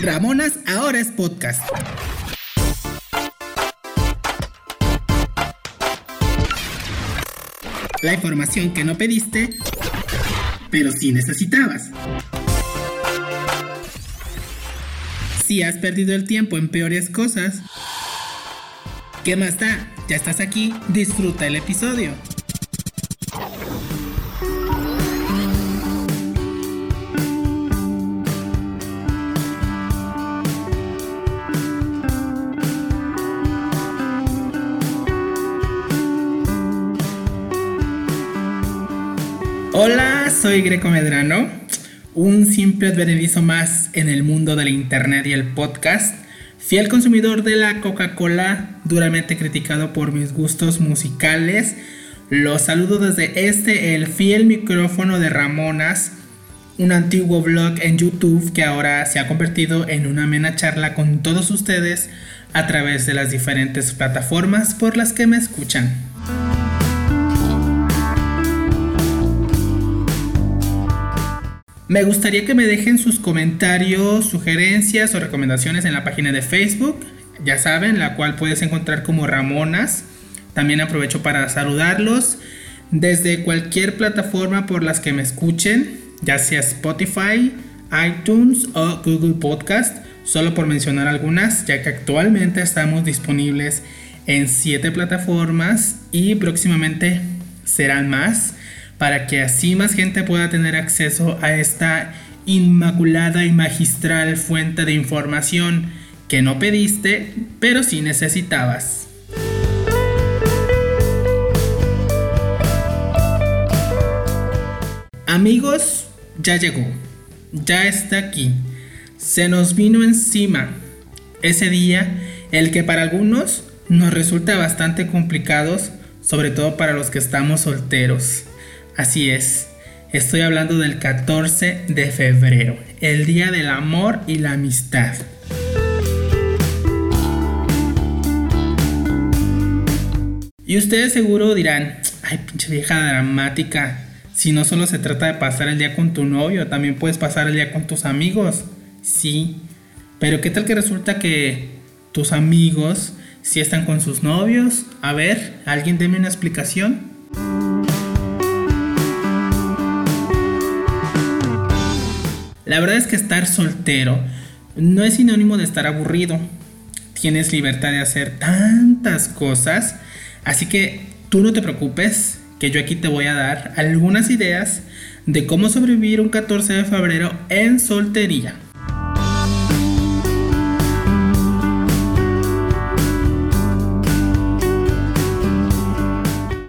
Ramonas ahora es podcast. La información que no pediste, pero sí necesitabas. Si has perdido el tiempo en peores cosas, ¿qué más da? Ya estás aquí, disfruta el episodio. Soy Greco Medrano, un simple advenedizo más en el mundo del internet y el podcast, fiel consumidor de la Coca-Cola, duramente criticado por mis gustos musicales. Los saludo desde este, el fiel micrófono de Ramonas, un antiguo blog en YouTube que ahora se ha convertido en una amena charla con todos ustedes a través de las diferentes plataformas por las que me escuchan. Me gustaría que me dejen sus comentarios, sugerencias o recomendaciones en la página de Facebook, ya saben, la cual puedes encontrar como Ramonas. También aprovecho para saludarlos. Desde cualquier plataforma por las que me escuchen, ya sea Spotify, iTunes o Google Podcast, solo por mencionar algunas, ya que actualmente estamos disponibles en 7 plataformas y próximamente serán más para que así más gente pueda tener acceso a esta inmaculada y magistral fuente de información que no pediste, pero sí necesitabas. Amigos, ya llegó, ya está aquí, se nos vino encima ese día, el que para algunos nos resulta bastante complicado, sobre todo para los que estamos solteros. Así es, estoy hablando del 14 de febrero, el Día del Amor y la Amistad. Y ustedes seguro dirán, ay pinche vieja dramática, si no solo se trata de pasar el día con tu novio, también puedes pasar el día con tus amigos. Sí, pero ¿qué tal que resulta que tus amigos si están con sus novios? A ver, ¿alguien deme una explicación? La verdad es que estar soltero no es sinónimo de estar aburrido. Tienes libertad de hacer tantas cosas. Así que tú no te preocupes, que yo aquí te voy a dar algunas ideas de cómo sobrevivir un 14 de febrero en soltería.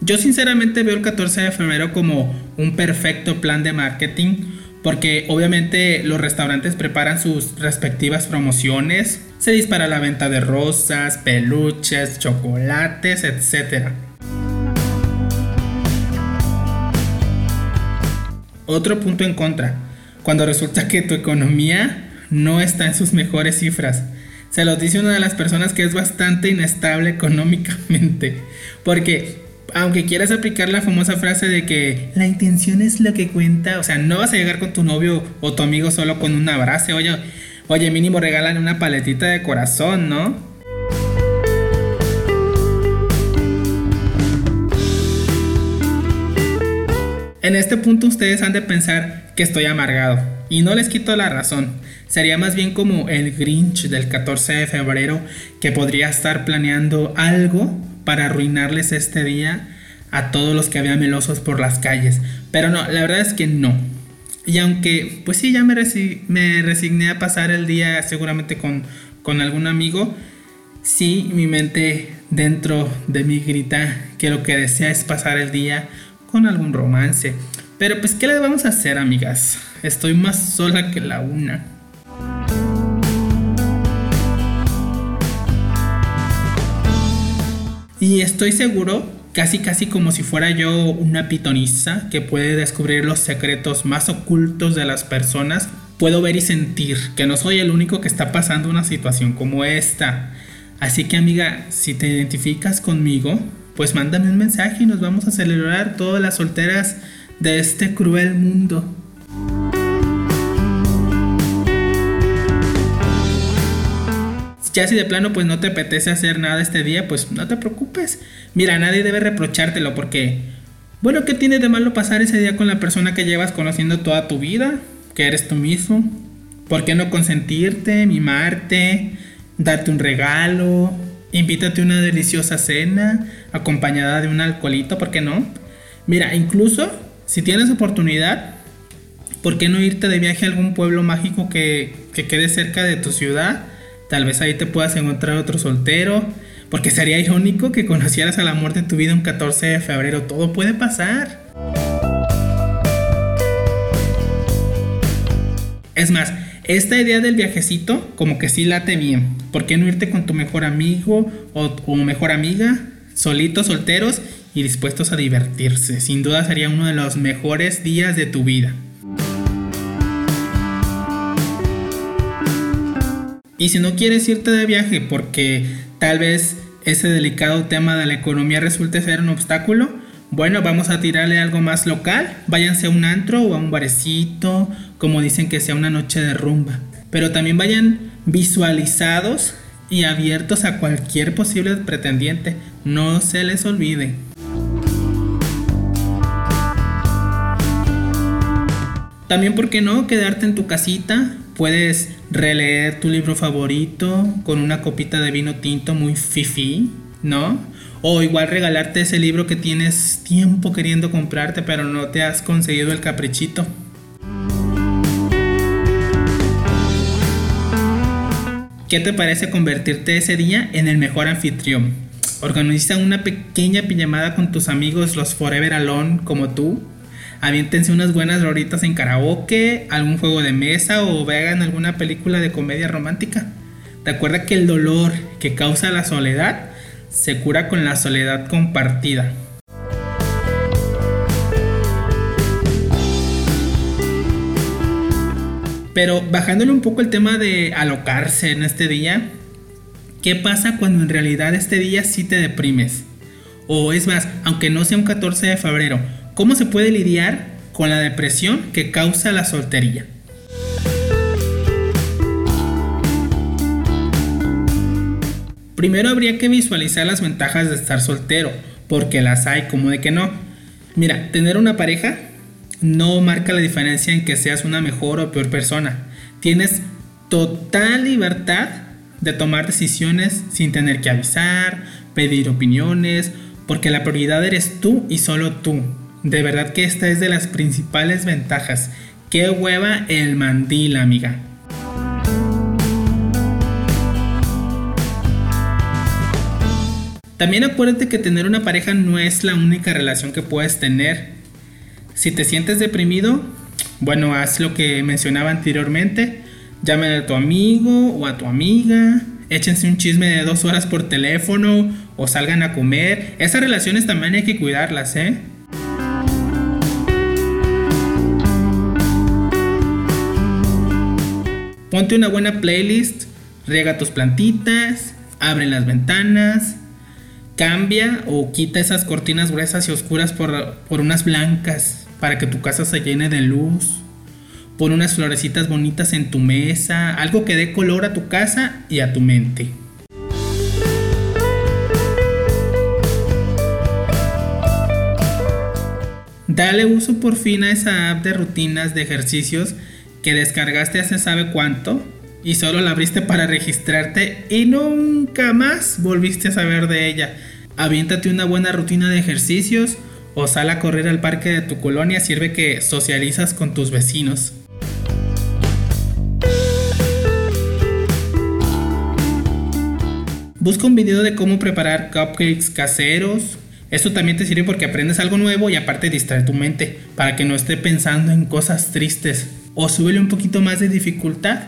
Yo sinceramente veo el 14 de febrero como un perfecto plan de marketing porque obviamente los restaurantes preparan sus respectivas promociones, se dispara la venta de rosas, peluches, chocolates, etc. Otro punto en contra, cuando resulta que tu economía no está en sus mejores cifras. Se los dice una de las personas que es bastante inestable económicamente, porque aunque quieras aplicar la famosa frase de que la intención es lo que cuenta, o sea, no vas a llegar con tu novio o tu amigo solo con un abrazo, oye, oye, mínimo regalan una paletita de corazón, ¿no? En este punto ustedes han de pensar que estoy amargado y no les quito la razón. Sería más bien como el Grinch del 14 de febrero que podría estar planeando algo para arruinarles este día a todos los que habían melosos por las calles. Pero no, la verdad es que no. Y aunque, pues sí, ya me, me resigné a pasar el día seguramente con, con algún amigo, sí, mi mente dentro de mí grita que lo que desea es pasar el día con algún romance. Pero pues, ¿qué le vamos a hacer, amigas? Estoy más sola que la una. Y estoy seguro, casi casi como si fuera yo una pitonisa que puede descubrir los secretos más ocultos de las personas, puedo ver y sentir que no soy el único que está pasando una situación como esta. Así que amiga, si te identificas conmigo, pues mándame un mensaje y nos vamos a celebrar todas las solteras de este cruel mundo. Ya si de plano pues no te apetece hacer nada este día, pues no te preocupes. Mira, nadie debe reprochártelo porque, bueno, ¿qué tiene de malo pasar ese día con la persona que llevas conociendo toda tu vida? Que eres tú mismo. ¿Por qué no consentirte, mimarte, darte un regalo, invítate a una deliciosa cena acompañada de un alcoholito, ¿por qué no? Mira, incluso si tienes oportunidad, ¿por qué no irte de viaje a algún pueblo mágico que, que quede cerca de tu ciudad? Tal vez ahí te puedas encontrar otro soltero. Porque sería irónico que conocieras al amor de tu vida un 14 de febrero. Todo puede pasar. Es más, esta idea del viajecito como que sí late bien. ¿Por qué no irte con tu mejor amigo o, o mejor amiga? Solitos, solteros y dispuestos a divertirse. Sin duda sería uno de los mejores días de tu vida. Y si no quieres irte de viaje porque tal vez ese delicado tema de la economía resulte ser un obstáculo, bueno, vamos a tirarle algo más local. Váyanse a un antro o a un barecito, como dicen que sea una noche de rumba. Pero también vayan visualizados y abiertos a cualquier posible pretendiente. No se les olvide. También, ¿por qué no? Quedarte en tu casita Puedes releer tu libro favorito con una copita de vino tinto muy fifi, ¿no? O igual regalarte ese libro que tienes tiempo queriendo comprarte pero no te has conseguido el caprichito. ¿Qué te parece convertirte ese día en el mejor anfitrión? Organiza una pequeña pijamada con tus amigos los Forever Alone como tú aviéntense unas buenas roritas en karaoke, algún juego de mesa o vean alguna película de comedia romántica. Recuerda que el dolor que causa la soledad se cura con la soledad compartida. Pero bajándole un poco el tema de alocarse en este día, ¿qué pasa cuando en realidad este día sí te deprimes? O es más, aunque no sea un 14 de febrero, ¿Cómo se puede lidiar con la depresión que causa la soltería? Primero habría que visualizar las ventajas de estar soltero, porque las hay como de que no. Mira, tener una pareja no marca la diferencia en que seas una mejor o peor persona. Tienes total libertad de tomar decisiones sin tener que avisar, pedir opiniones, porque la prioridad eres tú y solo tú. De verdad que esta es de las principales ventajas. Qué hueva el mandil, amiga. También acuérdate que tener una pareja no es la única relación que puedes tener. Si te sientes deprimido, bueno, haz lo que mencionaba anteriormente. Llámale a tu amigo o a tu amiga. Échense un chisme de dos horas por teléfono o salgan a comer. Esas relaciones también hay que cuidarlas, ¿eh? Ponte una buena playlist, riega tus plantitas, abre las ventanas, cambia o quita esas cortinas gruesas y oscuras por, por unas blancas para que tu casa se llene de luz. Pon unas florecitas bonitas en tu mesa, algo que dé color a tu casa y a tu mente. Dale uso por fin a esa app de rutinas de ejercicios que descargaste hace sabe cuánto y solo la abriste para registrarte y nunca más volviste a saber de ella. Aviéntate una buena rutina de ejercicios o sal a correr al parque de tu colonia, sirve que socializas con tus vecinos. Busca un video de cómo preparar cupcakes caseros. Esto también te sirve porque aprendes algo nuevo y aparte distrae tu mente para que no esté pensando en cosas tristes o súbele un poquito más de dificultad.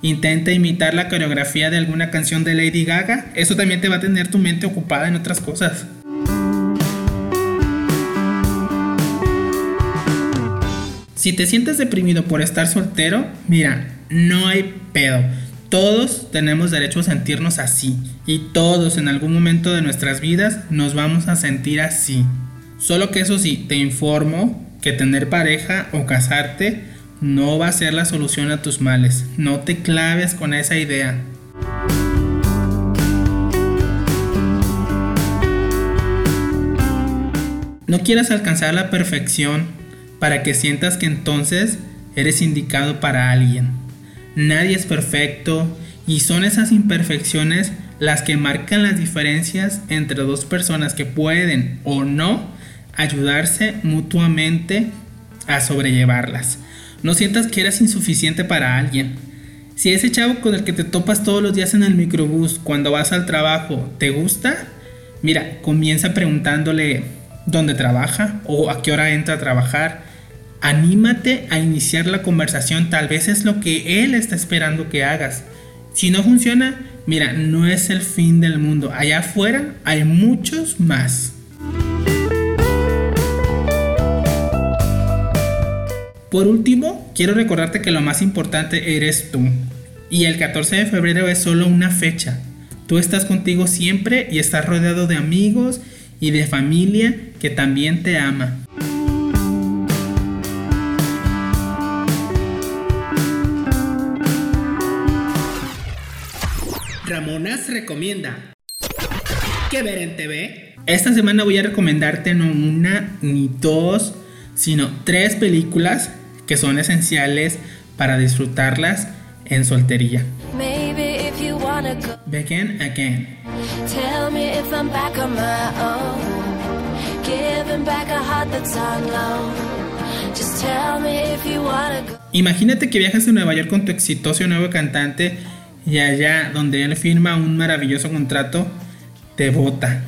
Intenta imitar la coreografía de alguna canción de Lady Gaga. Eso también te va a tener tu mente ocupada en otras cosas. Si te sientes deprimido por estar soltero, mira, no hay pedo. Todos tenemos derecho a sentirnos así y todos en algún momento de nuestras vidas nos vamos a sentir así. Solo que eso sí, te informo que tener pareja o casarte no va a ser la solución a tus males. No te claves con esa idea. No quieras alcanzar la perfección para que sientas que entonces eres indicado para alguien. Nadie es perfecto y son esas imperfecciones las que marcan las diferencias entre dos personas que pueden o no ayudarse mutuamente a sobrellevarlas. No sientas que eres insuficiente para alguien. Si ese chavo con el que te topas todos los días en el microbús cuando vas al trabajo te gusta, mira, comienza preguntándole dónde trabaja o a qué hora entra a trabajar. Anímate a iniciar la conversación, tal vez es lo que él está esperando que hagas. Si no funciona, mira, no es el fin del mundo. Allá afuera hay muchos más. Por último, quiero recordarte que lo más importante eres tú. Y el 14 de febrero es solo una fecha. Tú estás contigo siempre y estás rodeado de amigos y de familia que también te ama. Recomienda. ¿Qué ver en TV? Esta semana voy a recomendarte no una ni dos, sino tres películas que son esenciales para disfrutarlas en soltería. Begin again. Tell me if I'm back on my own. Giving back a heart that's on loan. Just tell me if you wanna go. Imagínate que viajas a Nueva York con tu exitoso nuevo cantante y allá donde él firma un maravilloso contrato, te vota.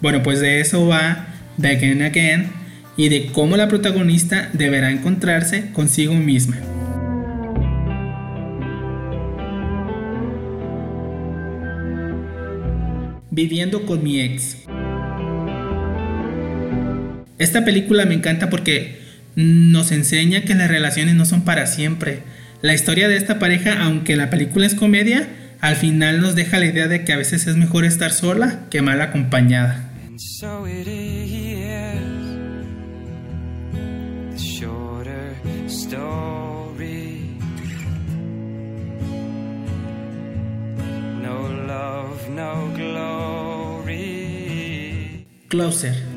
Bueno, pues de eso va Begin Again y de cómo la protagonista deberá encontrarse consigo misma. Viviendo con mi ex. Esta película me encanta porque nos enseña que las relaciones no son para siempre. La historia de esta pareja, aunque la película es comedia, al final nos deja la idea de que a veces es mejor estar sola que mal acompañada. Closer.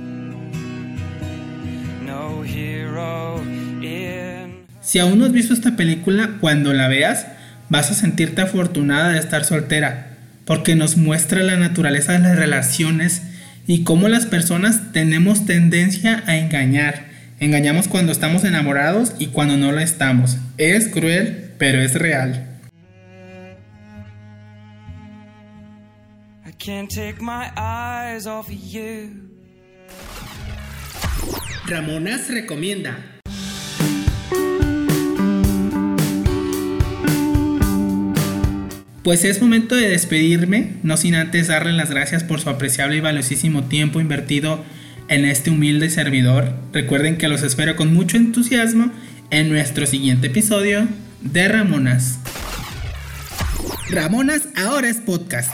Si aún no has visto esta película, cuando la veas, vas a sentirte afortunada de estar soltera, porque nos muestra la naturaleza de las relaciones y cómo las personas tenemos tendencia a engañar. Engañamos cuando estamos enamorados y cuando no lo estamos. Es cruel, pero es real. Ramonas recomienda. Pues es momento de despedirme, no sin antes darle las gracias por su apreciable y valiosísimo tiempo invertido en este humilde servidor. Recuerden que los espero con mucho entusiasmo en nuestro siguiente episodio de Ramonas. Ramonas ahora es podcast.